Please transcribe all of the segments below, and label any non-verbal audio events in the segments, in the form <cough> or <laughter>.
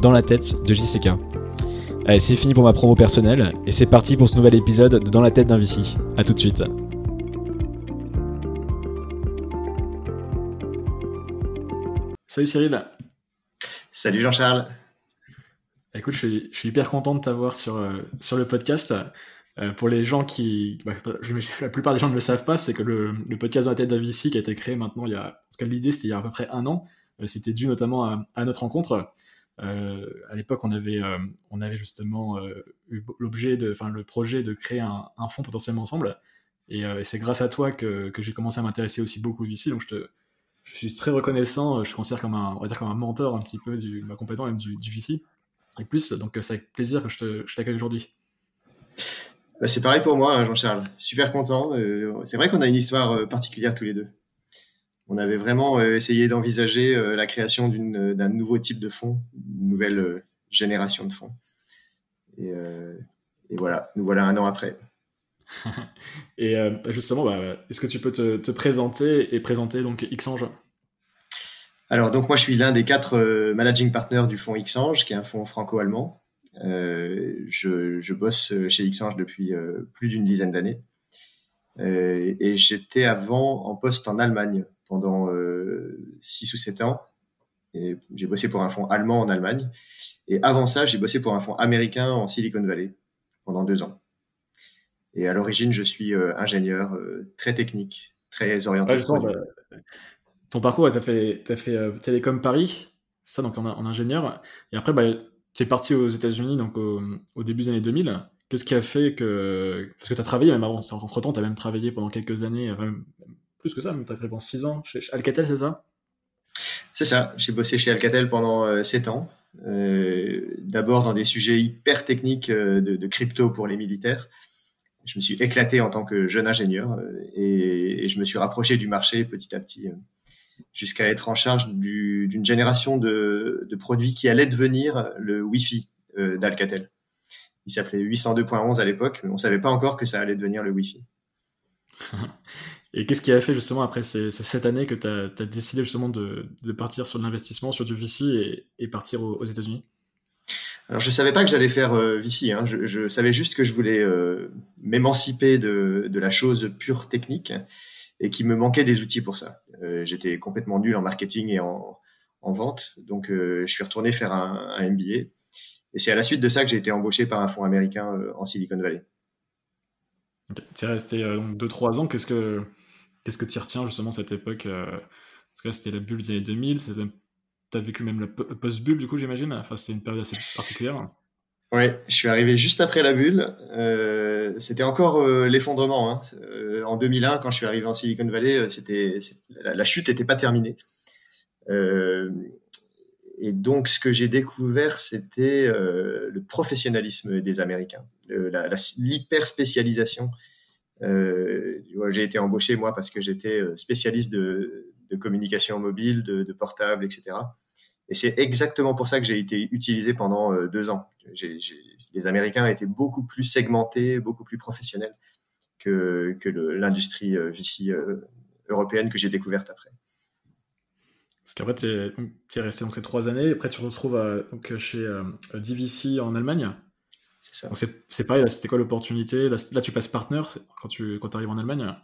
Dans la tête de JCK. Allez, c'est fini pour ma promo personnelle et c'est parti pour ce nouvel épisode de Dans la tête d'un VC. A tout de suite. Salut Cyril. Salut Jean-Charles. Écoute, je suis, je suis, hyper content de t'avoir sur, euh, sur le podcast. Euh, pour les gens qui, bah, la plupart des gens ne le savent pas, c'est que le, le, podcast dans la tête d'Avici qui a été créé maintenant, il y a, parce que l'idée c'était il y a à peu près un an, euh, c'était dû notamment à, à notre rencontre. Euh, à l'époque, on avait, euh, justement euh, eu l'objet enfin le projet de créer un, un fonds potentiellement ensemble. Et, c'est grâce à toi que, j'ai commencé à m'intéresser aussi beaucoup au VC. Donc je suis très reconnaissant. Je te considère comme un, on va dire comme un mentor un petit peu du, m'accompagnant même du, du VC et plus. Donc c'est avec plaisir que je t'accueille aujourd'hui. Bah, c'est pareil pour moi, hein, Jean-Charles. Super content. C'est vrai qu'on a une histoire particulière tous les deux. On avait vraiment euh, essayé d'envisager la création d'un nouveau type de fonds, une nouvelle génération de fonds. Et, et, voilà, nous voilà un an après. <laughs> et justement, bah, est-ce que tu peux te, te, présenter et présenter donc Xange? Alors donc moi je suis l'un des quatre managing partners du fonds Xange, qui est un fonds franco-allemand euh, je, je, bosse chez Xange depuis euh, plus d'une dizaine d'années. Euh, et j'étais avant en poste en Allemagne pendant 6 ou 7 ans. Et j'ai bossé pour un fonds allemand en Allemagne. Et avant ça, j'ai bossé pour un fonds américain en Silicon Valley pendant deux ans. Et à l'origine, je suis ingénieur très technique, très orienté. bah, ton parcours, tu as fait, as fait Télécom Paris, ça donc en, en, ingénieur. Et après, bah, tu es parti aux États-Unis donc au, début des années 2000. Qu'est-ce qui a fait que. Parce que tu as travaillé même avant, entre temps, tu as même travaillé pendant quelques années, même plus que ça, tu as travaillé pendant 6 ans chez Alcatel, c'est ça? C'est ça, j'ai bossé chez Alcatel pendant 7 euh, ans. Euh, D'abord dans des sujets hyper techniques euh, de, de, crypto pour les militaires. Je me suis éclaté en tant que jeune ingénieur et, et je me suis rapproché du marché petit à petit jusqu'à être en charge d'une génération de, de, produits qui allait devenir le Wi-Fi euh, d'Alcatel. Il s'appelait 802.11 à l'époque, mais on savait pas encore que ça allait devenir le Wi-Fi. <laughs> Et qu'est-ce qui a fait justement après ces, ces cette année que tu as, as, décidé justement de, de partir sur l'investissement, sur du VC et, et partir aux, aux États-Unis? Alors je savais pas que j'allais faire euh, VC, hein. je, je, savais juste que je voulais euh, m'émanciper de, de, la chose pure technique et qu'il me manquait des outils pour ça. Euh, j'étais complètement nul en marketing et en, en vente, donc je suis retourné faire un, un MBA. Et c'est à la suite de ça que j'ai été embauché par un fonds américain en Silicon Valley. Okay. Tu es resté donc 2-3 ans. Qu'est-ce que qu'est-ce que tu retiens justement cette époque Parce que là, c'était la bulle des années 2000. Tu as vécu même la post-bulle, du coup, j'imagine. Enfin, c'était une période assez particulière. Oui, je suis arrivé juste après la bulle. Euh, c'était encore euh, l'effondrement. Hein. Euh, en 2001, quand je suis arrivé en Silicon Valley, c'était la, la, chute n'était pas terminée. et donc, ce que j'ai découvert, c'était le professionnalisme des Américains, l'hyper spécialisation. J'ai été embauché moi parce que j'étais spécialiste de, communication mobile, de, portable, etc. Et c'est exactement pour ça que j'ai été utilisé pendant euh, deux ans. Les Américains étaient beaucoup plus segmentés, beaucoup plus professionnels que, l'industrie euh, VC euh, européenne que j'ai découverte après. Parce qu'après, tu es, resté donc ces trois années, et après tu te retrouves chez euh, DVC en Allemagne. C'est pareil, là, c'était quoi l'opportunité? Là, là, tu passes partner quand tu quand arrives en Allemagne.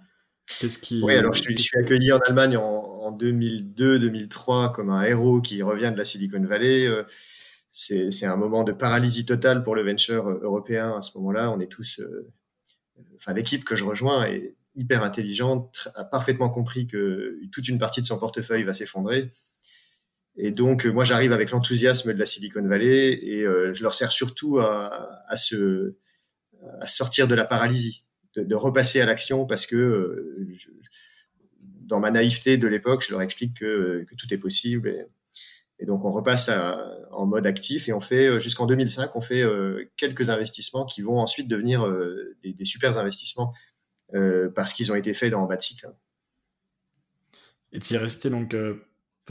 Qu'est-ce qui... Oui, alors je suis, je suis accueilli en Allemagne en, en 2002-2003 comme un héros qui revient de la Silicon Valley. Euh, c'est un moment de paralysie totale pour le venture euh, européen à ce moment-là. On est tous, euh, enfin l'équipe que je rejoins est hyper intelligente, a parfaitement compris que toute une partie de son portefeuille va s'effondrer. Et donc, moi, j'arrive avec l'enthousiasme de la Silicon Valley et je leur sers surtout à, se, à sortir de la paralysie de, repasser à l'action parce que euh, je, dans ma naïveté de l'époque, je leur explique que, tout est possible. Et, donc, on repasse en mode actif et on fait, jusqu'en 2005, on fait quelques investissements qui vont ensuite devenir des, des super investissements parce qu'ils ont été faits dans bas. Et tu y es resté donc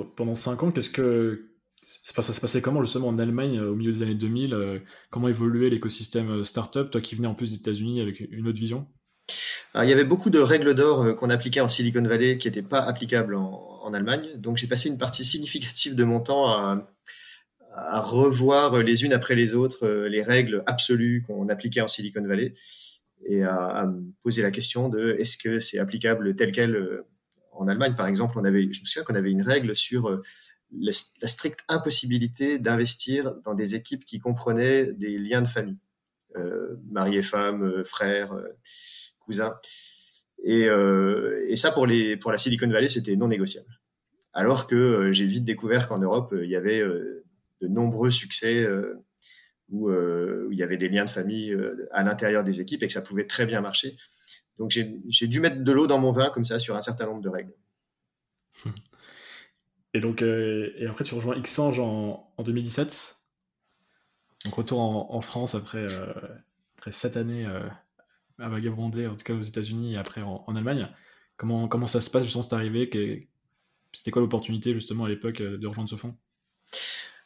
pendant 5 ans. Qu'est-ce que ça se passait comment justement en Allemagne euh, au milieu des années 2000 euh, Comment évoluait l'écosystème euh, startup Toi qui venais en plus des États-Unis avec une autre vision? Il y avait beaucoup de règles d'or qu'on appliquait en Silicon Valley qui n'étaient pas applicables en, Allemagne. Donc j'ai passé une partie significative de mon temps à, revoir les unes après les autres les règles absolues qu'on appliquait en Silicon Valley et à, me poser la question de est-ce que c'est applicable tel quel en Allemagne. Par exemple, on avait, je me souviens qu'on avait une règle sur la, stricte impossibilité d'investir dans des équipes qui comprenaient des liens de famille, euh, mari euh, frères, euh, cousins. Et, ça, pour, la Silicon Valley, c'était non négociable. Alors que j'ai vite découvert qu'en Europe, il y avait de nombreux succès où, il y avait des liens de famille à l'intérieur des équipes et que ça pouvait très bien marcher. Donc j'ai dû mettre de l'eau dans mon vin comme ça sur un certain nombre de règles. <laughs> Et donc, euh, et après, tu rejoins Xange en, en 2017. Donc, retour en, France après, euh, après sept années euh, à vagabonder, en tout cas aux États-Unis et après en, Allemagne. Comment, comment ça se passe justement cette arrivée C'était quoi l'opportunité justement à l'époque de rejoindre ce fonds?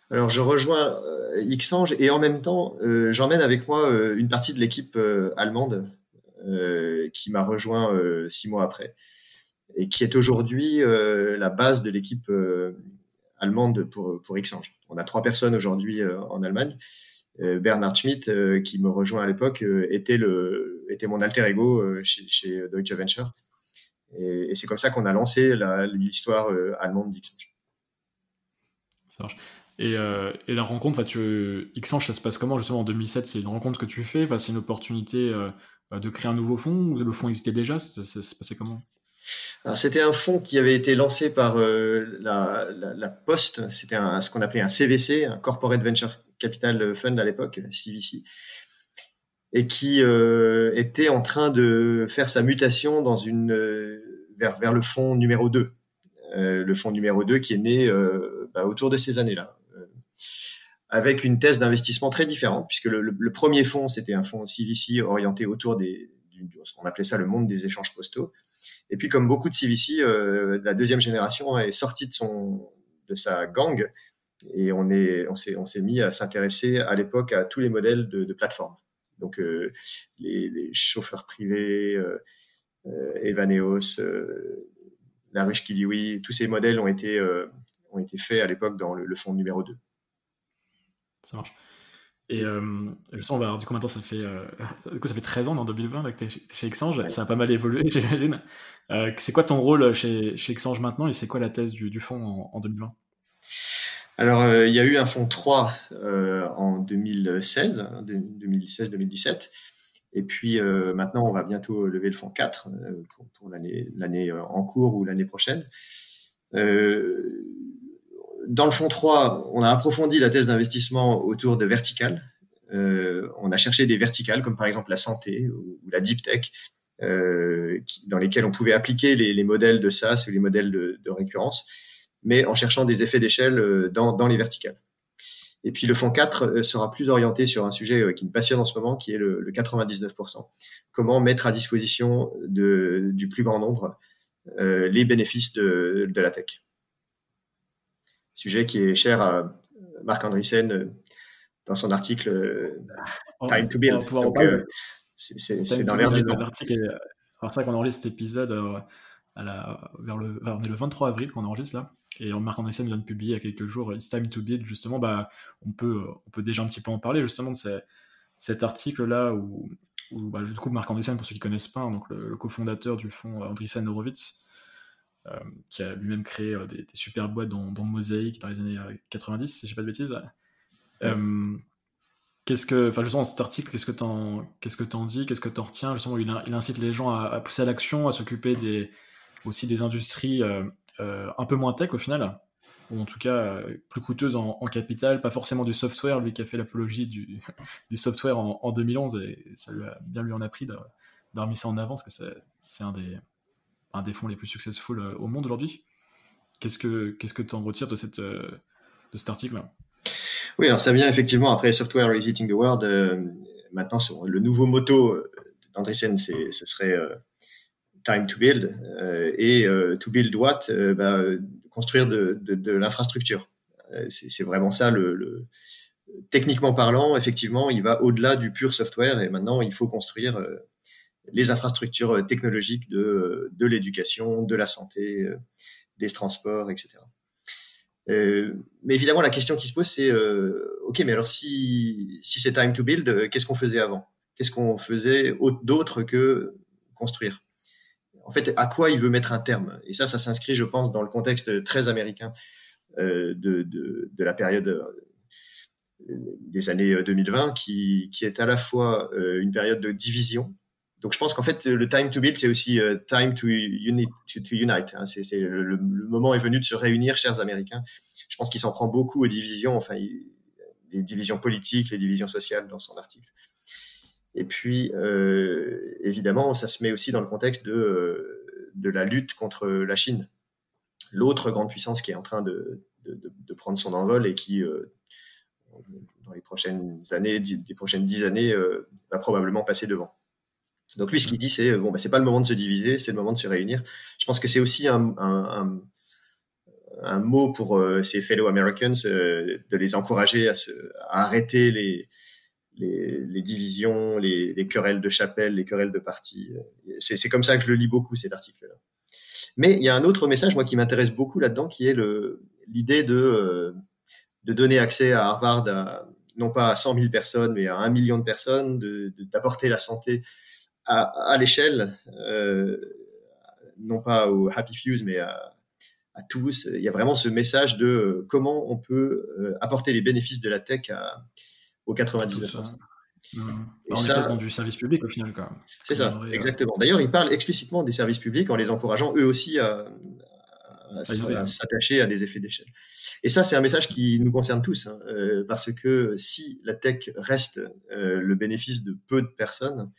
Alors, je rejoins Xange et en même temps, j'emmène avec moi une partie de l'équipe allemande qui m'a rejoint six mois après et qui est aujourd'hui euh, la base de l'équipe euh, allemande pour, pour Xange. On a trois personnes aujourd'hui euh, en Allemagne. Bernard Schmidt, qui me rejoint à l'époque, était, était mon alter ego chez, Deutsche Venture. Et, c'est comme ça qu'on a lancé l'histoire allemande d'Xange. Ça et, la rencontre, tu, Xange, ça se passe comment justement en 2007 C'est une rencontre que tu fais, c'est une opportunité de créer un nouveau fonds ou le fonds existait déjà ça, se passait comment? C'était un fonds qui avait été lancé par euh, la, Poste, c'était ce qu'on appelait un CVC, un Corporate Venture Capital Fund à l'époque, CVC, et qui euh, était en train de faire sa mutation dans une, euh, vers, vers le fonds numéro 2. le fonds numéro 2 qui est né bah, autour de ces années-là, avec une thèse d'investissement très différente, puisque le, premier fonds, c'était un fonds CVC orienté autour des, de ce qu'on appelait ça le monde des échanges postaux et puis, comme beaucoup de CVC, euh, la deuxième génération est sortie de, son, de sa gang et on est, on s'est, on s'est mis à s'intéresser à l'époque à tous les modèles de, de plateformes. Donc, euh, les, chauffeurs privés, euh, euh Evaneos, La Ruche qui dit oui, tous ces modèles ont été, ont été faits à l'époque dans le, le fonds numéro 2. Ça marche. Et euh, je sens, bah, du coup, maintenant, ça fait, euh, du coup, ça fait 13 ans, en 2020, que tu es, chez Exange. Ça a pas mal évolué, <laughs> j'imagine. Euh, c'est quoi ton rôle chez, chez Exange maintenant et c'est quoi la thèse du, du fonds en, 2020 alors, il y a eu un fonds 3 en 2016, 2016-2017. Et puis maintenant, on va bientôt lever le fonds 4 pour, pour l'année en cours ou l'année prochaine dans le fond 3, on a approfondi la thèse d'investissement autour de verticales. Euh, on a cherché des verticales comme par exemple la santé ou, la deep tech, euh, dans lesquelles on pouvait appliquer les, modèles de SaaS ou les modèles de, récurrence, mais en cherchant des effets d'échelle euh, dans, les verticales. Et puis le fonds 4 sera plus orienté sur un sujet qui me passionne en ce moment, qui est le, 99%. Comment mettre à disposition du plus grand nombre les bénéfices de la tech sujet qui est cher à Marc Andreessen euh, dans son article euh, Time to Build. Euh, c'est dans l'air du temps. C'est ça qu'on enregistre cet épisode à la, vers le, on est le 23 avril qu'on enregistre là. Et Marc Andreessen vient de publier il y a quelques jours It's Time to Build. Justement, bah, on, peut, on peut déjà un petit peu en parler justement de cet article là où, où bah, du coup, Marc Andreessen, pour ceux qui ne connaissent pas, hein, donc le, cofondateur du fonds Andreessen Horowitz, qui a lui-même créé euh, des, super boîtes dans, dans Mosaic dans les années 90, euh, si je ne pas de bêtises. Qu'est-ce que, enfin, justement, cet article, qu'est-ce que t'en, qu'est-ce que t'en dis, qu'est-ce que t'en retiens? Justement, il, il, incite les gens à, pousser à l'action, à s'occuper des, aussi des industries un peu moins tech au final, ou en tout cas plus coûteuses en, capital, pas forcément du software, lui qui a fait l'apologie du, <laughs> du software en, en, 2011, et ça lui a bien lui en a pris d'avoir mis ça en avant, parce que c'est un des, un des fonds les plus successful euh, au monde aujourd'hui. Qu'est-ce que tu en retires de cette, euh, cet article Oui, alors ça vient effectivement après Software is Eating the World. maintenant, le nouveau motto d'Andreessen, ce serait time to build. et to build what bah, Construire de, de l'infrastructure. c'est vraiment ça le, techniquement parlant, effectivement, il va au-delà du pur software et maintenant il faut construire euh, les infrastructures euh, technologiques de, euh, de l'éducation, de la santé, des transports, etc. mais évidemment, la question qui se pose, c'est OK, mais alors si, si c'est time to build, qu'est-ce qu'on faisait avant? Qu'est-ce qu'on faisait d'autre que construire? En fait, à quoi il veut mettre un terme? Et ça, ça s'inscrit, je pense, dans le contexte très américain de, de, de, la période des années 2020, euh, qui, qui est à la fois euh, une période de division. Donc je pense qu'en fait, le time to build, c'est aussi euh, time to, unite. To, unite hein. Le, moment est venu de se réunir, chers Américains. Je pense qu'il s'en prend beaucoup aux divisions, enfin, les divisions politiques, les divisions sociales dans son article. Et puis, euh, évidemment, ça se met aussi dans le contexte de, de la lutte contre la Chine, l'autre grande puissance qui est en train de, prendre son envol et qui, dans les prochaines années, des prochaines dix années, euh, va probablement passer devant. Donc lui, ce qu'il dit, c'est bon, bah, c'est pas le moment de se diviser, c'est le moment de se réunir. Je pense que c'est aussi un, un, un, mot pour euh, ces fellow Americans euh, de les encourager à, se, à arrêter les, les, les divisions, les, les, querelles de chapelle, les querelles de parti. C'est comme ça que je le lis beaucoup cet article-là. Mais il y a un autre message, moi, qui m'intéresse beaucoup là-dedans, qui est l'idée de de donner accès à Harvard à, non pas à 100 000 personnes, mais à un million de personnes, d'apporter la santé à, à l'échelle, euh, non pas aux happy few, mais à, à, tous. Il y a vraiment ce message de euh, comment on peut euh, apporter les bénéfices de la tech à, aux 99%. Mmh. Et on ça, est dans du service public au final. C'est ça, exactement. D'ailleurs, il parle explicitement des services publics en les encourageant eux aussi à, à s'attacher à des effets d'échelle. Et ça, c'est un message qui nous concerne tous, hein, parce que si la tech reste euh, le bénéfice de peu de personnes,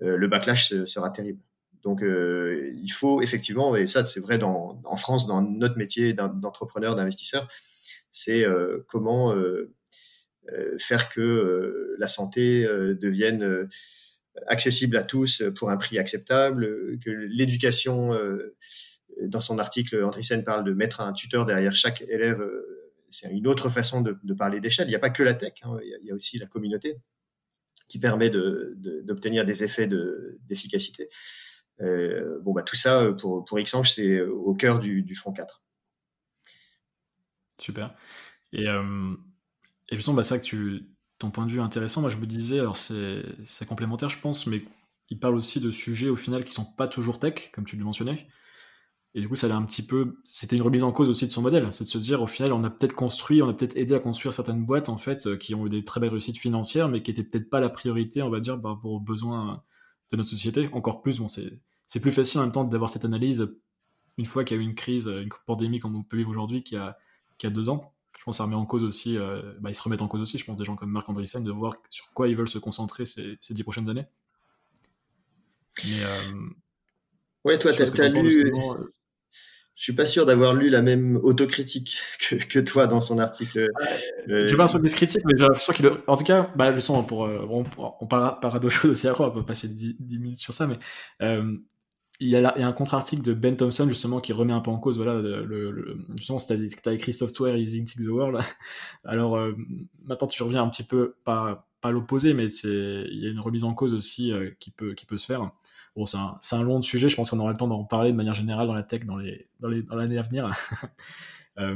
le backlash sera terrible. Donc, il faut effectivement, et ça, c'est vrai en France, dans notre métier d'entrepreneur, d'investisseur, c'est comment faire que la santé devienne accessible à tous pour un prix acceptable, que l'éducation dans son article, Andreessen parle de mettre un tuteur derrière chaque élève. Euh, c'est une autre façon de, parler d'échelle. Il n'y a pas que la tech, hein. il, y a, aussi la communauté qui permet d'obtenir de, des effets d'efficacité. Euh, bon, bah, tout ça, pour, pour Xange, c'est au cœur du, du fond 4. Super. Et, euh, justement, bah, ça que ton point de vue est intéressant. Moi, je me disais, alors c'est complémentaire, je pense, mais il parle aussi de sujets au final qui sont pas toujours tech, comme tu le mentionnais. Et du coup, ça un petit peu. C'était une remise en cause aussi de son modèle. C'est de se dire, au final, on a peut-être construit, on a peut-être aidé à construire certaines boîtes, en fait, euh, qui ont eu des très belles réussites financières, mais qui n'étaient peut-être pas la priorité, on va dire, par rapport aux besoins de notre société. Encore plus, bon, c'est plus facile en même temps d'avoir cette analyse une fois qu'il y a eu une crise, une pandémie comme on peut vivre aujourd'hui, qui a, qui a deux ans. Je pense que ça remet en cause aussi, euh, bah, ils se remettent en cause aussi, je pense, des gens comme Marc Andreessen, de voir sur quoi ils veulent se concentrer ces, ces dix prochaines années. Mais. Euh, ouais, toi, tu as, lu. Je suis pas sûr d'avoir lu la même autocritique que, que toi dans son article. Euh, je pense des critiques, mais j'ai l'impression qu'il. En tout cas, bah, je sens pour. Euh, on, on parlera, d'autres choses aussi après, on peut passer 10, minutes sur ça, mais euh, il, y a, il y a un contre-article de Ben Thompson justement qui remet un peu en cause. Voilà, le, le, justement, tu as, écrit Software is eating the world. <laughs> Alors euh, maintenant, tu reviens un petit peu, pas, pas l'opposé, mais il y a une remise en cause aussi euh, qui, peut, qui peut se faire. Bon, c'est un, un, long sujet, je pense qu'on aura le temps d'en parler de manière générale dans la tech dans l'année dans les, dans à venir. <laughs> euh,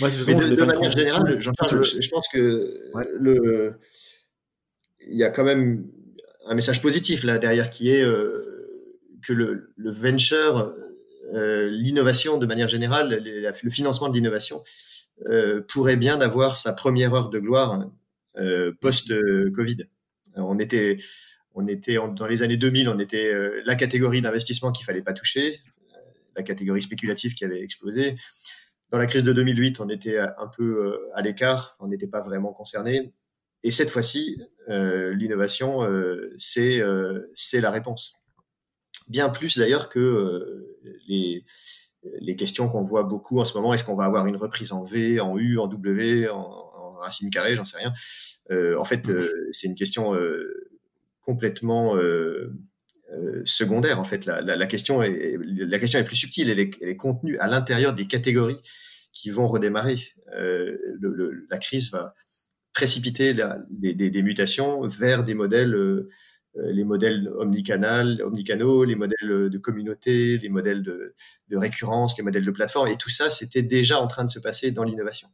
moi, de, de manière générale, je, je, pense que le, il y a quand même un message positif là derrière qui est euh, que le, le venture, euh, l'innovation de manière générale, le financement de l'innovation euh, pourrait bien avoir sa première heure de gloire post-Covid. On était on était dans les années 2000, on était euh, la catégorie d'investissement qu'il fallait pas toucher, euh, la catégorie spéculative qui avait explosé. Dans la crise de 2008, on était un peu euh, à l'écart, on n'était pas vraiment concerné. Et cette fois-ci, l'innovation, c'est c'est la réponse. Bien plus d'ailleurs que les les questions qu'on voit beaucoup en ce moment, est-ce qu'on va avoir une reprise en V, en U, en W, en, racine carrée, j'en sais rien. en fait, c'est une question complètement secondaire. En fait, la, question est, la question est plus subtile. Elle est, elle est contenue à l'intérieur des catégories qui vont redémarrer. Le, la crise va précipiter des, mutations vers des modèles euh, les modèles omnicanal, omnicanaux, les modèles de communauté, les modèles de, récurrence, les modèles de plateforme, et tout ça, c'était déjà en train de se passer dans l'innovation.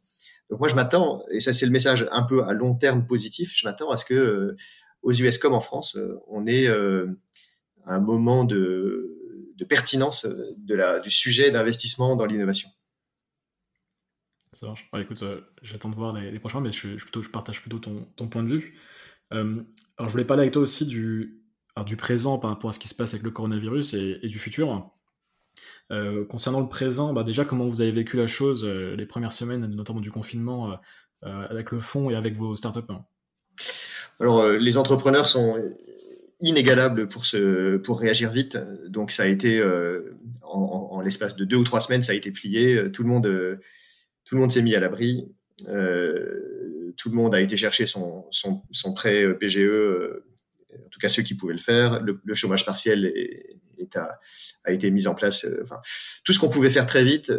Donc moi, je m'attends, et ça c'est le message un peu à long terme positif, je m'attends à ce que euh, aux US comme en France, euh, on ait un moment de, pertinence la, du sujet d'investissement dans l'innovation. Ça marche. écoute, j'attends de voir les, prochains, mais je, partage plutôt ton, point de vue. Euh, alors, je voulais parler avec toi aussi du, présent par rapport à ce qui se passe avec le coronavirus et, du futur. Euh, concernant le présent, bah déjà, comment vous avez vécu la chose euh, les premières semaines, notamment du confinement, avec le fonds et avec vos startups Alors, les entrepreneurs sont inégalables pour, pour réagir vite. Donc, ça a été, en, l'espace de deux ou trois semaines, ça a été plié. Tout le monde, monde s'est mis à l'abri tout le monde a été chercher son, son, prêt euh, PGE, euh, en tout cas ceux qui pouvaient le faire. Le, chômage partiel est, a, été mis en place. Euh, tout ce qu'on pouvait faire très vite,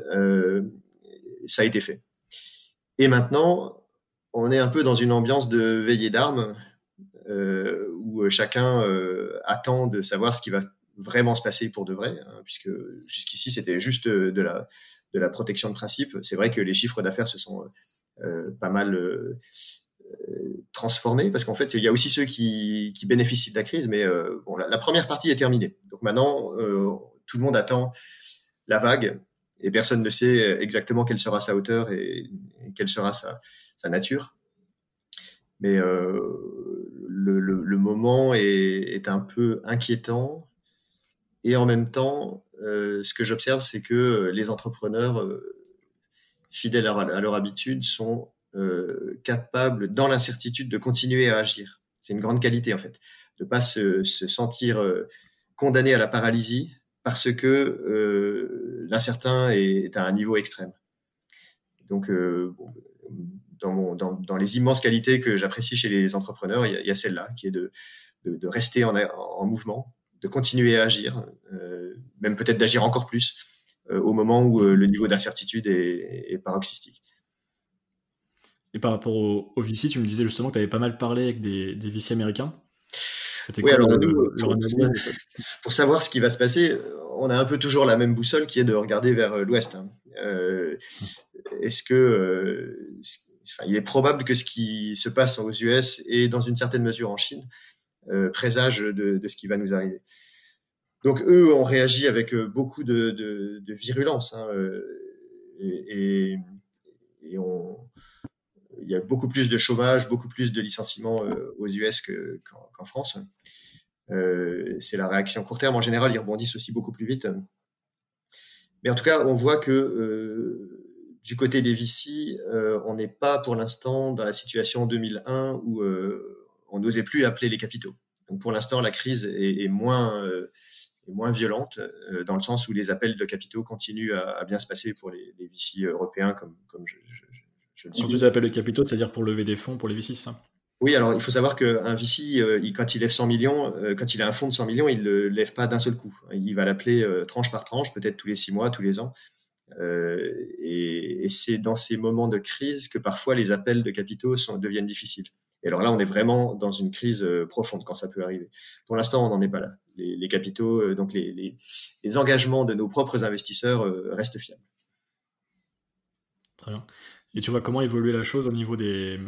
ça a été fait. Et maintenant, on est un peu dans une ambiance de veillée d'armes où chacun attend de savoir ce qui va vraiment se passer pour de vrai, hein, puisque jusqu'ici c'était juste de la, protection de principe. C'est vrai que les chiffres d'affaires se sont euh, pas mal euh, euh, transformé parce qu'en fait, il y a aussi ceux qui, bénéficient de la crise, mais la, première partie est terminée. Donc maintenant, tout le monde attend la vague et personne ne sait exactement quelle sera sa hauteur et, quelle sera sa nature. Mais le, moment est, est, un peu inquiétant et en même temps, ce que j'observe, c'est que les entrepreneurs fidèles à leur habitude, sont euh, capables, dans l'incertitude, de continuer à agir. C'est une grande qualité, en fait, de ne pas se, sentir euh, condamné à la paralysie parce que euh, l'incertain est, à un niveau extrême. Donc, dans, dans, les immenses qualités que j'apprécie chez les entrepreneurs, il y a, celle-là, qui est de, de, rester en, en, mouvement, de continuer à agir, même peut-être d'agir encore plus, euh, au moment où euh, le niveau d'incertitude est, paroxystique. Et par rapport au, VC, tu me disais justement que tu avais pas mal parlé avec des, des VC américains. C'était oui, alors pour, savoir ce qui va se passer, on a un peu toujours la même boussole qui est de regarder vers euh, l'ouest. Hein. Est-ce que il est probable que ce qui se passe aux US et dans une certaine mesure en Chine présage de, de, ce qui va nous arriver. Donc eux ont réagi avec euh, beaucoup de, virulence hein, euh, et, il y a beaucoup plus de chômage, beaucoup plus de licenciements euh, aux US qu'en France. Euh, c'est la réaction court terme. En général, ils rebondissent aussi beaucoup plus vite. Mais en tout cas, on voit que euh, du côté des VC, euh, on n'est pas pour l'instant dans la situation 2001 où on n'osait plus appeler les capitaux. Donc pour l'instant, la crise est, est moins moins violente, euh, dans le sens où les appels de capitaux continuent à, bien se passer pour les, les VC européens, comme, comme je, je, je, le suis. Dis appels de capitaux, c'est-à-dire pour lever des fonds pour les VC, ça? Oui, alors il faut savoir qu'un VC, euh, quand il lève 100 millions, euh, quand il a un fonds de 100 millions, il ne le lève pas d'un seul coup. Il va l'appeler tranche par tranche, peut-être tous les six mois, tous les ans. Et, et c'est dans ces moments de crise que parfois les appels de capitaux deviennent difficiles. Et alors là, on est vraiment dans une crise profonde quand ça peut arriver. Pour l'instant, on n'en est pas là les, capitaux, euh, donc les, engagements de nos propres investisseurs euh, restent fiables. Très bien. Et tu vois comment évoluer la chose au niveau des,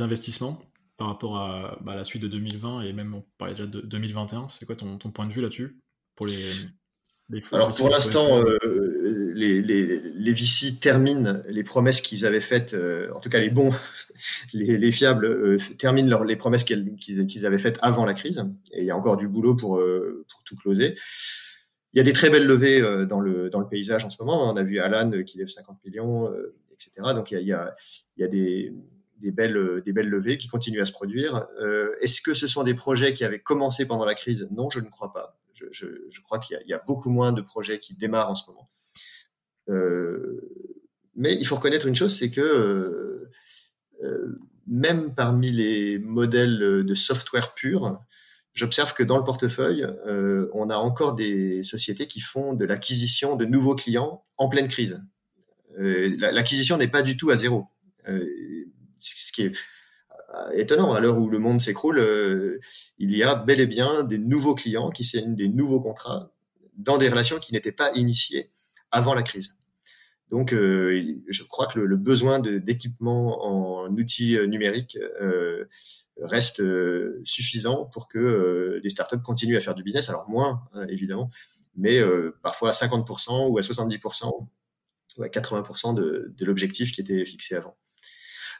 investissements par rapport à bah, la suite de 2020 et même on parlait déjà de 2021 C'est quoi ton, ton, point de vue là-dessus pour les, alors pour l'instant, euh, les, les, les VC terminent les promesses qu'ils avaient faites, euh, en tout cas les bons, <laughs> les, les fiables euh, terminent leur, les promesses qu'ils avaient faites avant la crise. Et il y a encore du boulot pour, pour tout closer. Il y a des très belles levées dans, le, dans le paysage en ce moment. On a vu Alan qui lève 50 millions, etc. Donc il y a, il y a, il y a des, des, belles, des belles levées qui continuent à se produire. Est-ce que ce sont des projets qui avaient commencé pendant la crise? Non, je ne crois pas. Je, je, je crois qu'il y, y, a beaucoup moins de projets qui démarrent en ce moment. mais il faut reconnaître une chose, c'est que même parmi les modèles de software pur, j'observe que dans le portefeuille, on a encore des sociétés qui font de l'acquisition de nouveaux clients en pleine crise. L'acquisition n'est pas du tout à zéro. ce qui est étonnant. À l'heure où le monde s'écroule, euh, il y a bel et bien des nouveaux clients qui signent des nouveaux contrats dans des relations qui n'étaient pas initiées avant la crise. Donc, euh, je crois que le, besoin d'équipement en outils euh, numériques reste suffisant pour que les startups continuent à faire du business. Alors moins, hein, évidemment, mais parfois à 50% ou à 70% ou à 80% de l'objectif qui était fixé avant.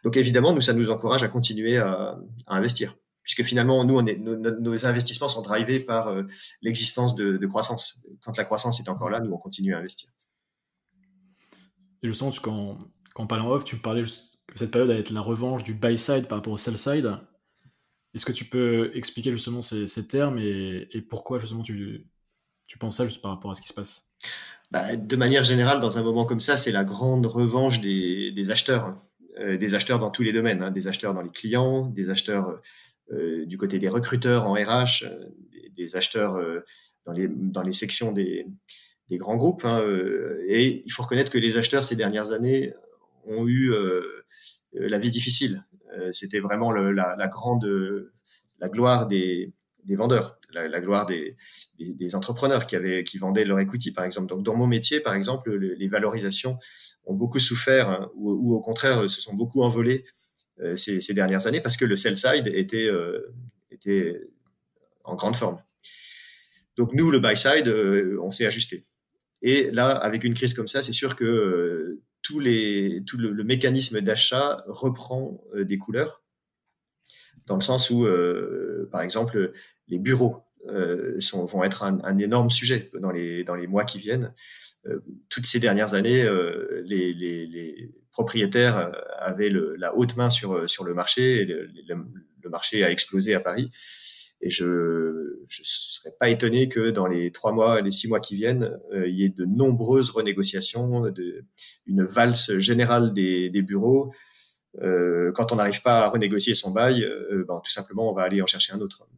Donc évidemment, nous, ça nous encourage à continuer à, investir puisque finalement, nous, on est, nos, investissements sont drivés par euh, l'existence de, croissance. Quand la croissance est encore là, nous, on continue à investir. Et justement, quand, quand on parle en off, tu parlais que cette période allait être la revanche du buy side par rapport au sell side. Est-ce que tu peux expliquer justement ces, termes et, pourquoi justement tu, tu penses ça juste par rapport à ce qui se passe? Bah, De manière générale, dans un moment comme ça, c'est la grande revanche des, des acheteurs. Euh, des acheteurs dans tous les domaines, hein, des acheteurs dans les clients, des acheteurs euh, du côté des recruteurs en RH, euh, des, acheteurs dans, les, dans les sections des, des grands groupes. Hein, et il faut reconnaître que les acheteurs ces dernières années ont eu la vie difficile. C'était vraiment la, la, grande, la gloire des, des vendeurs, la, gloire des, des, entrepreneurs qui avaient, qui vendaient leur equity, par exemple. Donc, dans mon métier, par exemple, les valorisations ont beaucoup souffert hein, ou, au contraire se sont beaucoup envolés euh, ces, dernières années parce que le sell side était, euh, était en grande forme. Donc nous, le buy side, euh, on s'est ajusté. Et là, avec une crise comme ça, c'est sûr que tous les, tout le, mécanisme d'achat reprend des couleurs, dans le sens où, par exemple, les bureaux sont, vont être un, un, énorme sujet dans les, dans les mois qui viennent. Euh, toutes ces dernières années, euh, les, propriétaires euh, avaient la haute main sur, sur le marché le, marché a explosé à Paris. Et je ne serais pas étonné que dans les trois mois, les six mois qui viennent, il y ait de nombreuses renégociations, de, une valse générale des, bureaux. quand on n'arrive pas à renégocier son bail, ben, tout simplement, on va aller en chercher un autre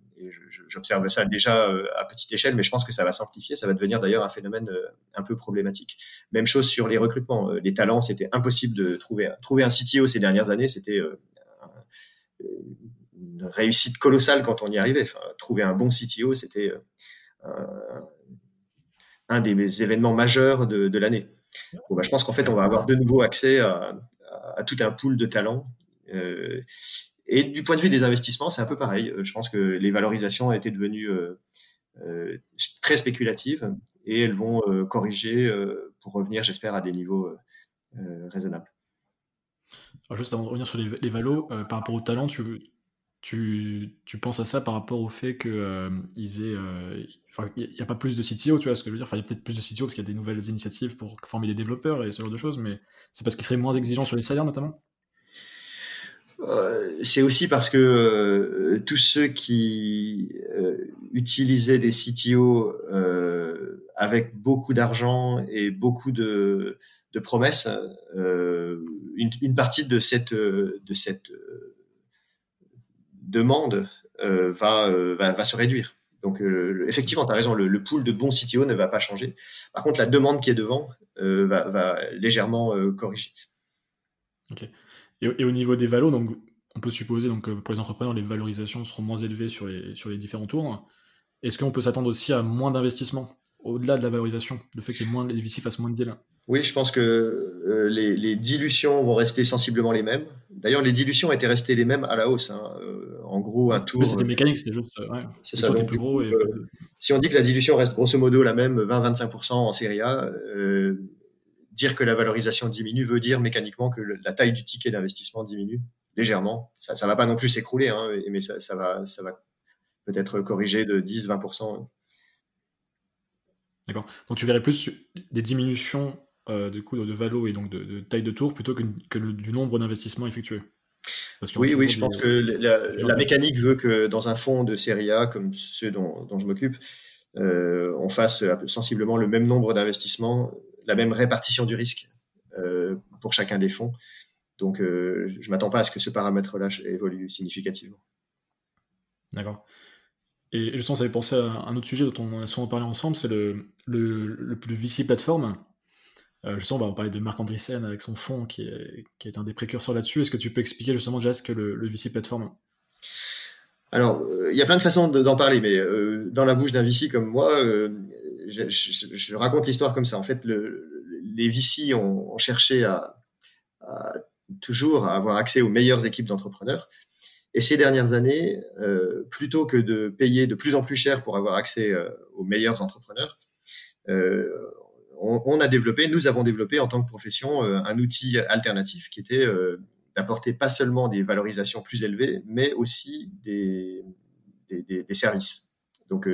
j'observe ça déjà euh, à petite échelle, mais je pense que ça va simplifier. Ça va devenir d'ailleurs un phénomène euh, un peu problématique. Même chose sur les recrutements. Euh, les talents, c'était impossible de trouver. Trouver un CTO ces dernières années, c'était une réussite colossale quand on y arrivait. Trouver un bon CTO, c'était un des événements majeurs de, l'année. Bah, je pense qu'en fait, on va avoir de nouveau accès à, tout un pool de talents. Et du point de vue des investissements, c'est un peu pareil. Euh, je pense que les valorisations été devenues euh, euh, très spéculatives et elles vont corriger pour revenir, j'espère, à des niveaux raisonnables. Alors juste avant de revenir sur les, valos, par rapport au talent, tu, tu, tu, penses à ça par rapport au fait il n'y a pas plus de CTO, tu vois ce que je veux dire? Il y a peut-être plus de CTO parce qu'il y a des nouvelles initiatives pour former des développeurs et ce genre de choses, mais c'est parce qu'ils seraient moins exigeants sur les salaires notamment? C'est aussi parce que euh, tous ceux qui euh, utilisaient des CTO avec beaucoup d'argent et beaucoup de, de promesses, une, une, partie de cette, de cette demande va, va, va, se réduire. Donc, effectivement, tu as raison, le, le, pool de bons CTO ne va pas changer. Par contre, la demande qui est devant va, va, légèrement corriger. Ok. Et, au niveau des valos, donc, on peut supposer donc, que pour les entrepreneurs, les valorisations seront moins élevées sur les, sur les différents tours. Est-ce qu'on peut s'attendre aussi à moins d'investissement au-delà de la valorisation, le fait que les, moins, les VC fassent moins de deals? Oui, je pense que euh, les, dilutions vont rester sensiblement les mêmes. D'ailleurs, les dilutions étaient restées les mêmes à la hausse. Hein. Euh, en gros, un tour. c'était mécanique, c'était juste. Ouais, c'est ça. plus gros et... Euh, si on dit que la dilution reste grosso modo la même, 20-25% en série A, dire que la valorisation diminue veut dire mécaniquement que la taille du ticket d'investissement diminue légèrement. Ça ne va pas non plus s'écrouler, hein, mais ça, va, ça va peut-être corriger de 10-20%. D'accord. Donc tu verrais plus des diminutions euh, de coût de, valo et donc de, taille de tour plutôt que, du nombre d'investissements effectués. oui, oui, je pense que la, mécanique veut que dans un fonds de série A comme ceux dont, je m'occupe, euh, on fasse sensiblement le même nombre d'investissements la même répartition du risque pour chacun des fonds. Donc, je ne m'attends pas à ce que ce paramètre-là évolue significativement. D'accord. Et justement, ça fait penser à un autre sujet dont on a souvent parlé ensemble, c'est le, le, le, VC platform. Euh, justement, on va parler de Marc Andreessen avec son fonds qui est, qui est un des précurseurs là-dessus. Est-ce que tu peux expliquer justement déjà ce que le, le VC platform Alors, euh, il y a plein de façons d'en parler, mais euh, dans la bouche d'un VC comme moi, je, raconte l'histoire comme ça. En fait, les VC ont, cherché à, toujours à avoir accès aux meilleures équipes d'entrepreneurs. Et ces dernières années, euh, plutôt que de payer de plus en plus cher pour avoir accès euh, aux meilleurs entrepreneurs, euh, on, a développé, nous avons développé en tant que profession un outil alternatif qui était d'apporter pas seulement des valorisations plus élevées, mais aussi des services. Donc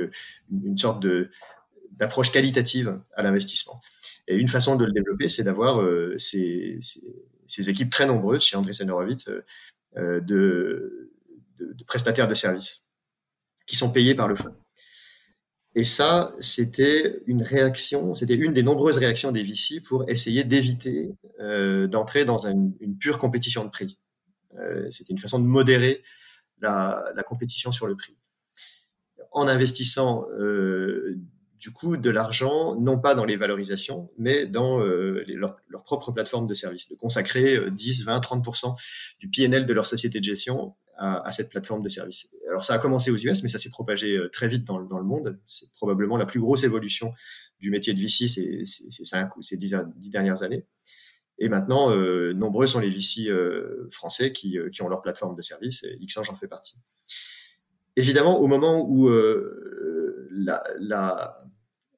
une sorte de d'approche qualitative à l'investissement. Et une façon de le développer, c'est d'avoir ces, ces, équipes très nombreuses chez André Horowitz de, de, prestataires de services qui sont payés par le fonds. Et ça, c'était une réaction, c'était une des nombreuses réactions des VC pour essayer d'éviter euh, d'entrer dans une, pure compétition de prix. Euh, c'était une façon de modérer la, compétition sur le prix. En investissant euh, du coup de l'argent, non pas dans les valorisations, mais dans leur, leur, propre plateforme de services, de consacrer 10, 20, 30% du PNL de leur société de gestion à, cette plateforme de service. Alors ça a commencé aux US, mais ça s'est propagé euh, très vite dans, le monde. C'est probablement la plus grosse évolution du métier de VC ces, ces, cinq ou ces dix, dernières années. Et maintenant, euh, nombreux sont les VC euh, français qui, qui, ont leur plateforme de service, et Xange en fait partie. Évidemment, au moment où la,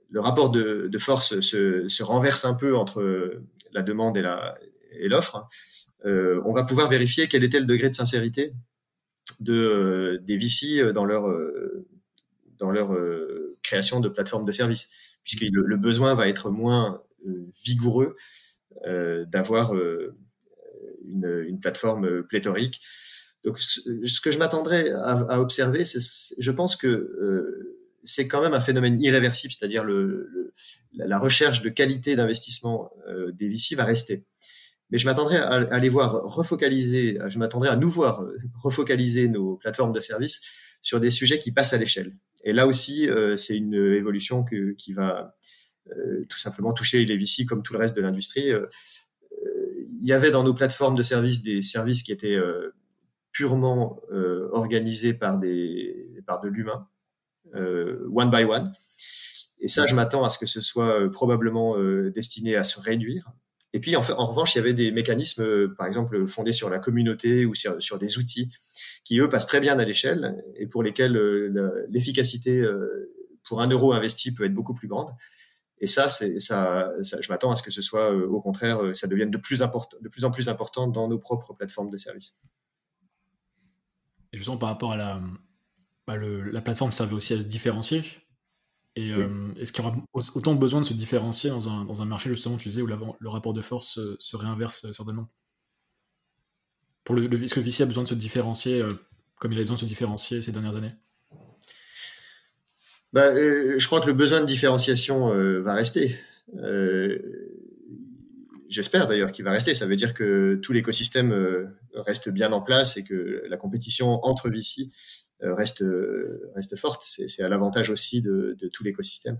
le rapport de, de force se, se, renverse un peu entre la demande et l'offre, euh, on va pouvoir vérifier quel était le degré de sincérité de, euh, des VC euh, dans leur, euh, dans leur création de plateformes de services, puisque le, besoin va être moins vigoureux d'avoir une, une, plateforme pléthorique. Donc, ce que je m'attendrais à, observer, c'est, je pense que c'est quand même un phénomène irréversible, c'est-à-dire la recherche de qualité d'investissement des VC va rester mais je m'attendrais à, voir refocaliser, je m'attendrais à nous voir refocaliser nos plateformes de services sur des sujets qui passent à l'échelle. Et là aussi, euh, c'est une évolution qui va euh, tout simplement toucher les VC comme tout le reste de l'industrie. Euh, il y avait dans nos plateformes de services des services qui étaient purement organisés par de l'humain, one by one. Et ça, je m'attends à ce que ce soit probablement destiné à se réduire et puis, en, revanche, il y avait des mécanismes, euh, par exemple, fondés sur la communauté ou sur, des outils qui, eux, passent très bien à l'échelle et pour lesquels euh, l'efficacité euh, pour un euro investi peut être beaucoup plus grande. Et ça, je m'attends à ce que ce soit, au contraire, ça devienne de plus, de plus en plus important dans nos propres plateformes de services. Et justement, par rapport à la, bah, le, la plateforme servait aussi à se différencier. Et euh, est-ce qu'il y aura autant besoin de se différencier dans un, dans un marché, justement, tu disais, où le rapport de force se, réinverse euh, certainement? Pour le, Est-ce que le VC a besoin de se différencier euh, comme il a besoin de se différencier ces dernières années? Bah, Je crois que le besoin de différenciation va rester. J'espère d'ailleurs qu'il va rester. Ça veut dire que tout l'écosystème reste bien en place et que la compétition entre euh, reste reste forte. C'est à l'avantage aussi de, de tout l'écosystème.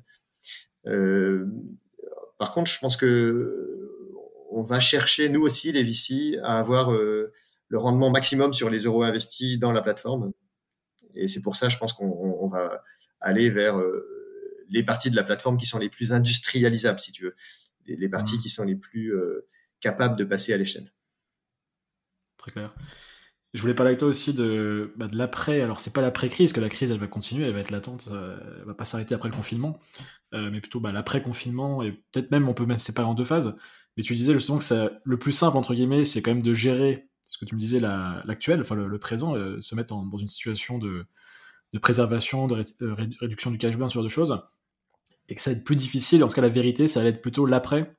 Euh, par contre, je pense que on va chercher nous aussi les VC à avoir euh, le rendement maximum sur les euros investis dans la plateforme. Et c'est pour ça, je pense qu'on va aller vers les parties de la plateforme qui sont les plus industrialisables, si tu veux, les, parties mmh. qui sont les plus capables de passer à l'échelle. Très clair. Je voulais parler avec toi aussi de, bah, de l'après. Alors, c'est pas l'après-crise, que la crise, elle va continuer, elle va être latente, euh, elle va pas s'arrêter après le confinement, euh, mais plutôt bah, l'après-confinement, et peut-être même, on peut même séparer en deux phases. Mais tu disais justement que ça, le plus simple, entre guillemets, c'est quand même de gérer ce que tu me disais, l'actuel, enfin le, présent, euh, se mettre dans une situation de, de préservation, de réduction du cash burn, ce genre de choses, et que ça va être plus difficile, en tout cas, la vérité, ça va être plutôt l'après,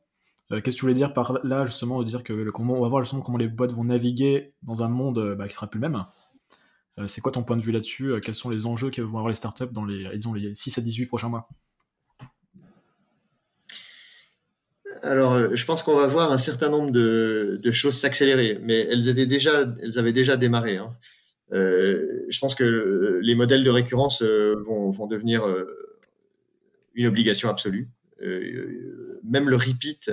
euh, qu'est-ce que tu voulais dire par là, justement, de dire que le, comment, on va voir justement comment les boîtes vont naviguer dans un monde euh, bah, qui sera plus le même euh, C'est quoi ton point de vue là-dessus? Quels sont les enjeux que vont avoir les startups dans les, les 6 à 18 prochains mois? Alors, je pense qu'on va voir un certain nombre de, choses s'accélérer, mais elles étaient déjà, elles avaient déjà démarré. Hein. je pense que les modèles de récurrence vont, vont devenir une obligation absolue. même le repeat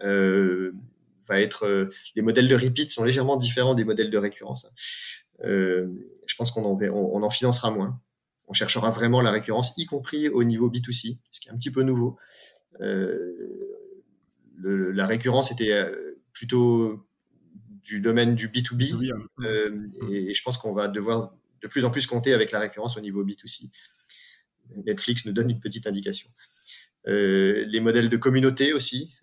va être. les modèles de repeat sont légèrement différents des modèles de récurrence. je pense qu'on en, on en financera moins on cherchera vraiment la récurrence, y compris au niveau B2C, ce qui est un petit peu nouveau. Euh, la récurrence était euh, plutôt du domaine du B2B, euh, mm. et, je pense qu'on va devoir de plus en plus compter avec la récurrence au niveau B2C. Netflix nous donne une petite indication. les modèles de communauté aussi.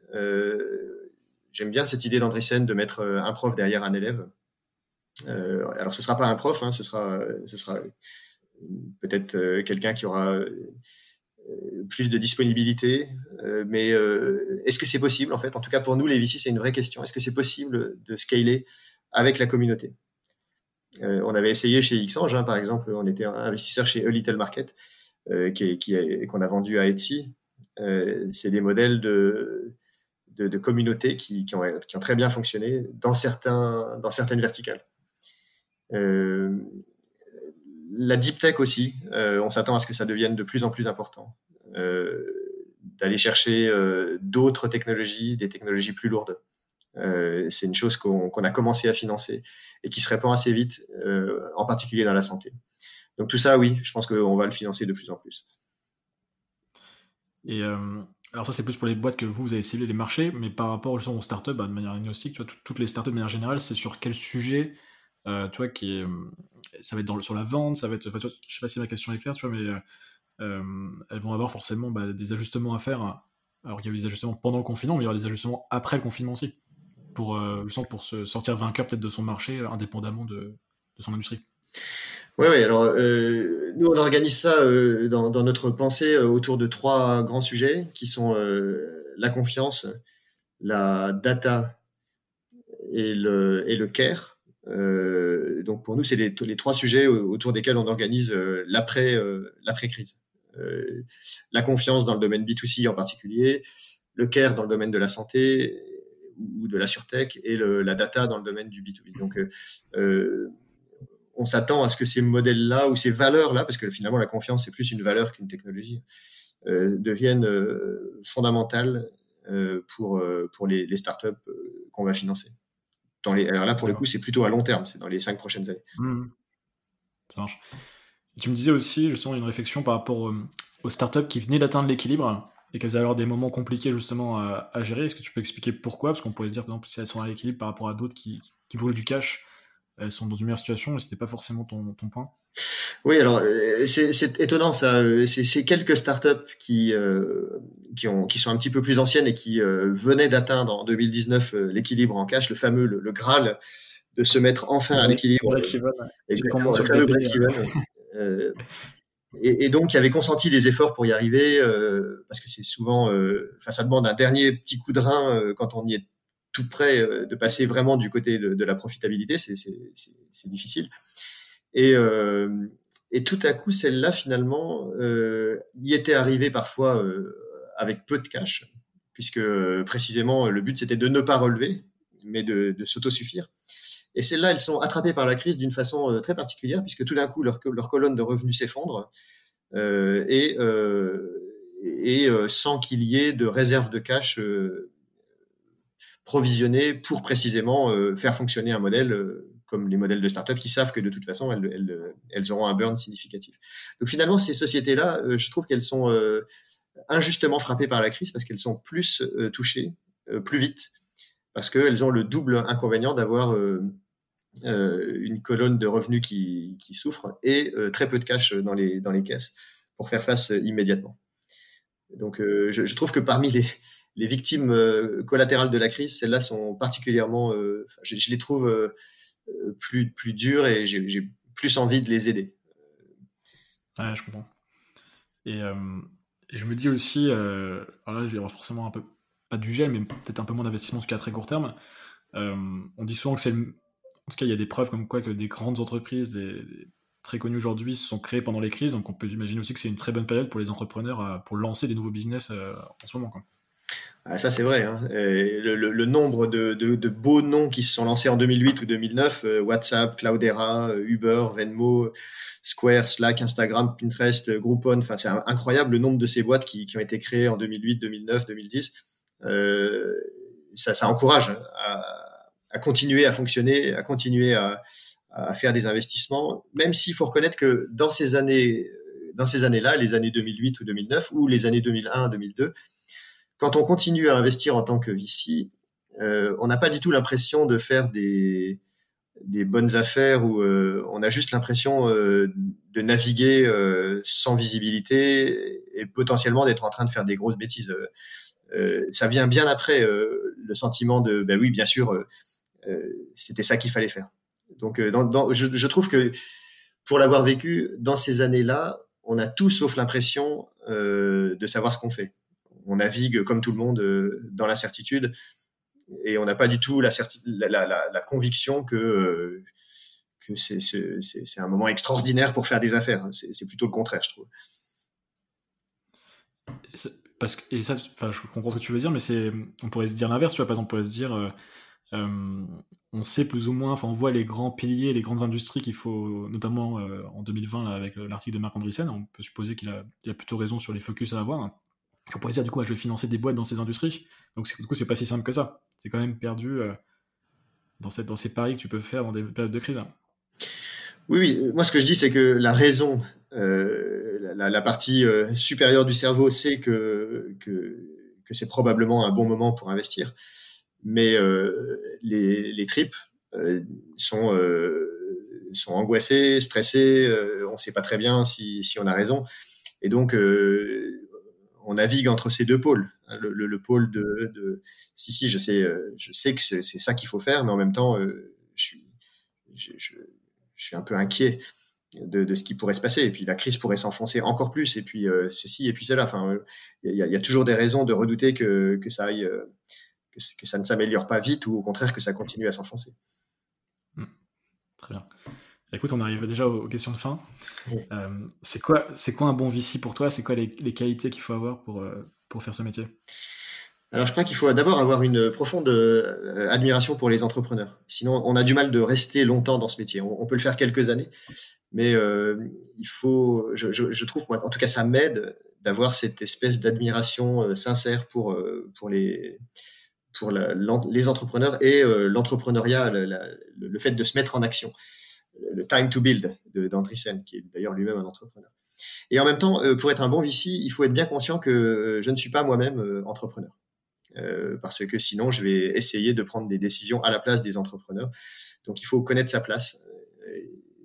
J'aime bien cette idée d'Andreessen de mettre un prof derrière un élève. alors ce sera pas un prof, hein, ce sera, peut-être euh, quelqu'un qui aura euh, plus de disponibilité. Euh, mais est-ce que c'est possible en fait? En tout cas pour nous les VC c'est une vraie question. Est-ce que c'est possible de scaler avec la communauté? On avait essayé chez Xange hein, par exemple, on était investisseur chez A Little Market qui, qui qu'on a vendu à Etsy. c'est des modèles de, de, communautés qui, ont, très bien fonctionné dans, certaines verticales. Euh, la deep tech aussi, euh, on s'attend à ce que ça devienne de plus en plus important. Euh, d'aller chercher d'autres technologies, des technologies plus lourdes. c'est une chose qu'on a commencé à financer et qui se répand assez vite, en particulier dans la santé. Donc tout ça, oui, je pense qu'on va le financer de plus en plus. Alors ça, c'est plus pour les boîtes que vous, vous avez ciblé les marchés, mais par rapport aux startups, bah, de manière agnostique, tu vois, toutes les startups de manière générale, c'est sur quel sujet euh, tu vois, qui est, euh, ça va être dans sur la vente, ça va être, je sais pas si ma question est claire, tu vois, mais euh, elles vont avoir forcément bah, des ajustements à faire. Alors il y a eu des ajustements pendant le confinement, mais il y aura des ajustements après le confinement aussi, pour, justement pour se sortir vainqueur peut-être de son marché, indépendamment de son industrie. Oui, oui. Alors, nous, on organise ça dans, dans, notre pensée autour de trois grands sujets qui sont la confiance, la data et le, et le care. Euh, donc pour nous, c'est les, trois sujets autour desquels on organise euh, l'après euh, l'après crise. la confiance dans le domaine B2C en particulier, le care dans le domaine de la santé ou de la surtech et la data dans le domaine du B2B. Donc on s'attend à ce que ces modèles-là ou ces valeurs-là, parce que finalement la confiance c'est plus une valeur qu'une technologie, deviennent fondamentales pour pour les, les startups qu'on va financer alors là, pour le coup, c'est plutôt à long terme, c'est dans les cinq prochaines années. Mmh. Ça marche. tu me disais aussi, justement, une réflexion par rapport euh, aux startups qui venaient d'atteindre l'équilibre et qu'elles allaient avoir des moments compliqués justement à, gérer. Est-ce que tu peux expliquer pourquoi? Parce qu'on pourrait se dire, par exemple, si elles sont à l'équilibre par rapport à d'autres qui, qui brûlent du cash, sont dans une meilleure situation et c'était pas forcément ton, ton point. Oui, alors euh, c'est étonnant ça. C'est quelques startups qui euh, qui ont qui sont un petit peu plus anciennes et qui euh, venaient d'atteindre en 2019 l'équilibre en cash, le fameux le, Graal de se mettre enfin à l'équilibre. Et, et, donc, qui avait consenti les efforts pour y arriver, parce que c'est souvent, enfin, ça demande un dernier petit coup de rein quand on y est tout près euh, de passer vraiment du côté de, la profitabilité, c'est difficile. Et, euh, et, tout à coup, celle-là, finalement, euh, y était arrivée parfois avec peu de cash, puisque précisément le but c'était de ne pas relever, mais de, de s'autosuffire. Et celles-là, elles sont attrapées par la crise d'une façon très particulière, puisque tout d'un coup, leur, leur, colonne de revenus s'effondre, et, et sans qu'il y ait de réserve de cash provisionner pour précisément euh, faire fonctionner un modèle euh, comme les modèles de start-up qui savent que de toute façon, elles, auront un burn significatif. Donc finalement, ces sociétés-là, euh, je trouve qu'elles sont injustement frappées par la crise parce qu'elles sont plus touchées plus vite, parce qu'elles ont le double inconvénient d'avoir une colonne de revenus qui, souffre et très peu de cash dans les, caisses pour faire face immédiatement. Donc je trouve que parmi les, les victimes euh, collatérales de la crise, celles-là sont particulièrement, euh, je, les trouve euh, plus, plus dures et j'ai plus envie de les aider. Ouais, je comprends. Et, je me dis aussi, alors là, aura forcément un peu, pas du gel, mais peut-être un peu moins d'investissement, en tout cas à très court terme. on dit souvent que c'est. En tout cas, il y a des preuves comme quoi que des grandes entreprises, très connues aujourd'hui, se sont créées pendant les crises. Donc on peut imaginer aussi que c'est une très bonne période pour les entrepreneurs pour lancer des nouveaux business en ce moment. Ah, ça, c'est vrai. Hein. Le, nombre de, beaux noms qui se sont lancés en 2008 ou 2009, euh, WhatsApp, Cloudera, euh, Uber, Venmo, Square, Slack, Instagram, Pinterest, Groupon, c'est incroyable le nombre de ces boîtes qui, ont été créées en 2008, 2009, 2010. ça, ça encourage à, continuer à fonctionner, à continuer à, à faire des investissements, même s'il faut reconnaître que dans ces années, dans ces années-là, les années 2008 ou 2009 ou les années 2001, 2002, quand on continue à investir en tant que VC, euh, on n'a pas du tout l'impression de faire des, bonnes affaires ou euh, on a juste l'impression euh, de naviguer sans visibilité et potentiellement d'être en train de faire des grosses bêtises. Ça vient bien après le sentiment de, ben oui, bien sûr, c'était ça qu'il fallait faire. Donc, je, trouve que pour l'avoir vécu dans ces années-là, on a tout sauf l'impression de savoir ce qu'on fait on navigue comme tout le monde euh, dans l'incertitude et on n'a pas du tout la, conviction que, euh, c'est un moment extraordinaire pour faire des affaires. C'est plutôt le contraire, je trouve. Je comprends ce que tu veux dire, mais on pourrait se dire l'inverse. Par exemple, on pourrait se dire, euh, on sait plus ou moins, on voit les grands piliers, les grandes industries qu'il faut, notamment en 2020 avec l'article de Marc Andreessen. On peut supposer qu'il a, plutôt raison sur les focus à avoir. On pourrait dire, du coup, je vais financer des boîtes dans ces industries. Donc, du coup, c'est pas si simple que ça. C'est quand même perdu euh, dans, ces paris que tu peux faire dans des périodes de crise. Oui, oui. Moi, ce que je dis, c'est que la raison, euh, la, partie euh, supérieure du cerveau sait que, c'est probablement un bon moment pour investir. Mais les, tripes sont, sont angoissées, stressées. on ne sait pas très bien si, si on a raison. Et donc, on navigue entre ces deux pôles. Hein, le, pôle de, si si, je sais, euh, que c'est ça qu'il faut faire, mais en même temps, euh, je suis, un peu inquiet de, ce qui pourrait se passer. Et puis la crise pourrait s'enfoncer encore plus. Et puis euh, ceci et puis cela. Enfin, il y, a toujours des raisons de redouter que, ça aille, que, ça ne s'améliore pas vite ou au contraire que ça continue à s'enfoncer. Mmh. Très bien. Écoute, on arrive déjà aux, questions de fin. Euh, c'est quoi, c'est quoi un bon VC pour toi? C'est quoi les, qualités qu'il faut avoir pour, euh, pour faire ce métier? Alors, je crois qu'il faut d'abord avoir une profonde euh, admiration pour les entrepreneurs. Sinon, on a du mal de rester longtemps dans ce métier. On, peut le faire quelques années, mais il faut, je, je, trouve, moi, en tout cas, ça m'aide d'avoir cette espèce d'admiration sincère pour, pour les pour les entrepreneurs et l'entrepreneuriat, le, fait de se mettre en action le Time to Build d'Andreessen, qui est d'ailleurs lui-même un entrepreneur. Et en même temps, euh, pour être un bon VC, il faut être bien conscient que euh, je ne suis pas moi-même euh, entrepreneur. parce que sinon, je vais essayer de prendre des décisions à la place des entrepreneurs. Donc, il faut connaître sa place.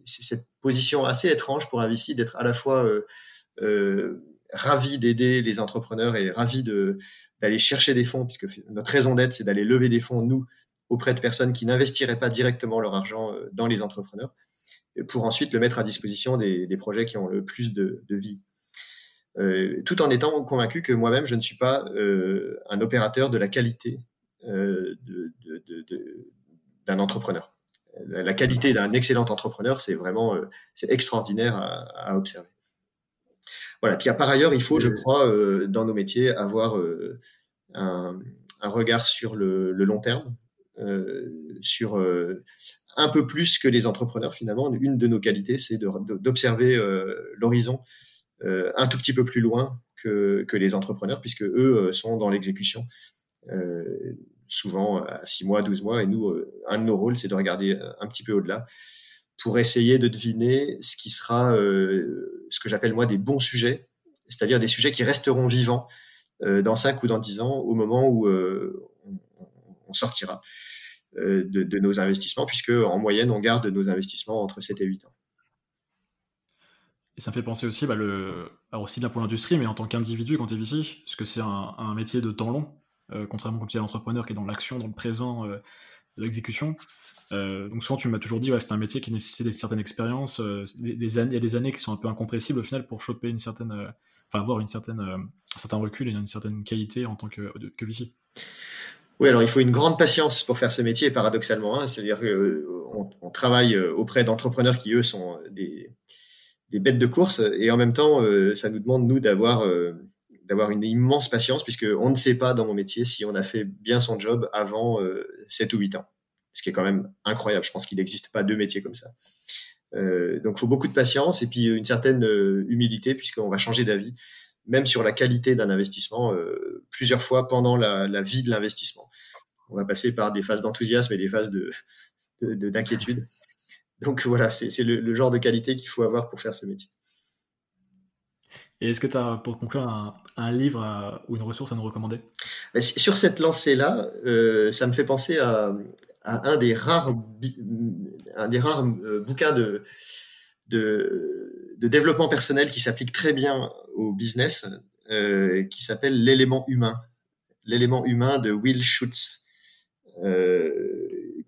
C'est cette position assez étrange pour un VC d'être à la fois ravi d'aider les entrepreneurs et ravi d'aller chercher des fonds, puisque notre raison d'être, c'est d'aller lever des fonds, nous, auprès de personnes qui n'investiraient pas directement leur argent dans les entrepreneurs, pour ensuite le mettre à disposition des, projets qui ont le plus de, vie. Euh, tout en étant convaincu que moi-même, je ne suis pas euh, un opérateur de la qualité d'un entrepreneur. La qualité d'un excellent entrepreneur, c'est vraiment c'est extraordinaire à, observer. Voilà. Puis par ailleurs, il faut, je crois, dans nos métiers, avoir un, regard sur le long terme, euh, sur euh, un peu plus que les entrepreneurs finalement. Une de nos qualités, c'est d'observer euh, l'horizon un tout petit peu plus loin que, les entrepreneurs, puisque eux sont dans l'exécution, souvent à 6 mois, 12 mois, et nous, un de nos rôles, c'est de regarder un petit peu au-delà pour essayer de deviner ce qui sera ce que j'appelle moi des bons sujets, c'est-à-dire des sujets qui resteront vivants dans 5 ou dans 10 ans au moment où on sortira euh, de, nos investissements, puisque en moyenne, on garde nos investissements entre 7 et 8 ans. Et ça me fait penser aussi, bah, le... Aussi bien pour l'industrie, mais en tant qu'individu quand tu es VC, parce que c'est un, métier de temps long, euh, contrairement comme tu es l'entrepreneur qui est dans l'action, dans le présent, euh, l'exécution. donc souvent, tu m'as toujours dit, ouais, c'est un métier qui nécessite une certaine expérience. des années, y a des années qui sont un peu incompressibles au final pour choper une certaine, enfin avoir une certaine, un certain recul et une certaine qualité en tant que, que VC. Oui, alors il faut une grande patience pour faire ce métier, paradoxalement. Hein. C'est-à-dire qu'on euh, travaille euh, auprès d'entrepreneurs qui, eux, sont des, bêtes de course, et en même temps, euh, ça nous demande, nous, d'avoir d'avoir une immense patience, puisque on ne sait pas dans mon métier si on a fait bien son job avant 7 ou 8 ans. Ce qui est quand même incroyable. Je pense qu'il n'existe pas deux métiers comme ça. donc, il faut beaucoup de patience et puis une certaine humilité, puisqu'on va changer d'avis, même sur la qualité d'un investissement, plusieurs fois pendant la, la vie de l'investissement. On va passer par des phases d'enthousiasme et des phases de, d'inquiétude. Donc voilà, c'est le, genre de qualité qu'il faut avoir pour faire ce métier. Et est-ce que tu as, pour conclure, un, livre ou une ressource à nous recommander? Ben, Sur cette lancée-là, euh, ça me fait penser à, un des rares, un des rares euh, bouquins de, de, développement personnel qui s'applique très bien au business, euh, qui s'appelle L'élément humain. L'élément humain de Will Schutz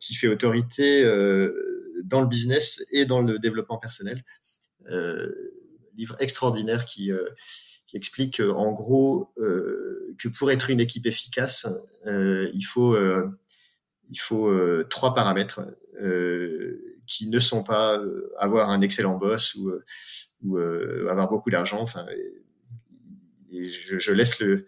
qui fait autorité euh, dans le business et dans le développement personnel. Euh, livre extraordinaire qui, euh, qui explique en gros que pour être une équipe efficace, il faut, il faut trois paramètres qui ne sont pas avoir un excellent boss ou, ou avoir beaucoup d'argent. Enfin, je, je, laisse le,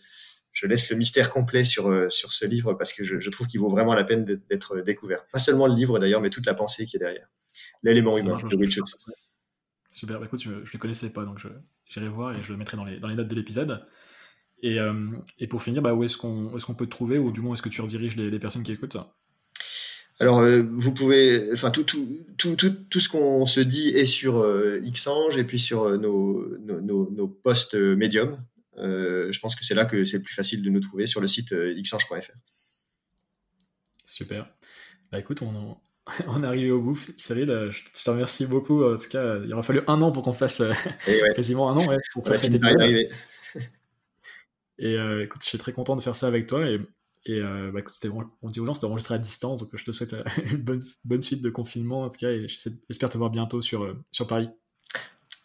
je laisse le mystère complet sur, euh, sur ce livre parce que je, trouve qu'il vaut vraiment la peine d'être découvert. Pas seulement le livre d'ailleurs, mais toute la pensée qui est derrière. L'élément humain de Will Super, bah, écoute, je ne le connaissais pas, donc j'irai voir et je le mettrai dans les, dans les notes de l'épisode. Et, euh, et, pour finir, bah, où est-ce qu'on est qu'on peut te trouver ou du moins est-ce que tu rediriges les, les personnes qui écoutent? Alors, euh, vous pouvez, enfin, tout, tout, tout, tout, tout ce qu'on se dit est sur Xange et puis sur nos, nos, nos, nos posts médiums. Euh, je pense que c'est là que c'est le plus facile de nous trouver sur le site euh, xange.fr. Super. Bah écoute, on, <laughs> on est arrivé au bout, Cyril. Euh, je, te remercie beaucoup. En tout cas, il aura fallu un an pour qu'on fasse <laughs> quasiment un an pour faire cette Et écoute, je suis très content de faire ça avec toi. Et, et bah, écoute, on dit aux gens, c'était enregistré à distance. Donc je te souhaite <laughs> une bonne, bonne suite de confinement. En tout cas, et j'espère te voir bientôt sur, sur Paris.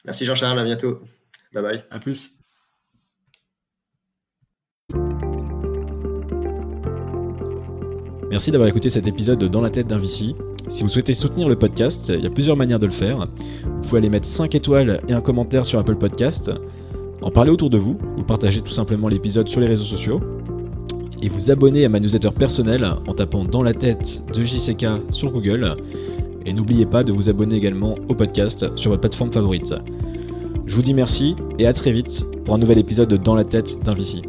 Merci Jean-Charles, à bientôt. Bye bye. À plus. Merci d'avoir écouté cet épisode de Dans la tête d'un Vici. Si vous souhaitez soutenir le podcast, il y a plusieurs manières de le faire. Vous pouvez aller mettre 5 étoiles et un commentaire sur Apple Podcast, en parler autour de vous, ou partager tout simplement l'épisode sur les réseaux sociaux, et vous abonner à ma newsletter personnelle en tapant Dans la tête de JCK sur Google. Et n'oubliez pas de vous abonner également au podcast sur votre plateforme favorite. Je vous dis merci et à très vite pour un nouvel épisode de Dans la tête d'un Vici.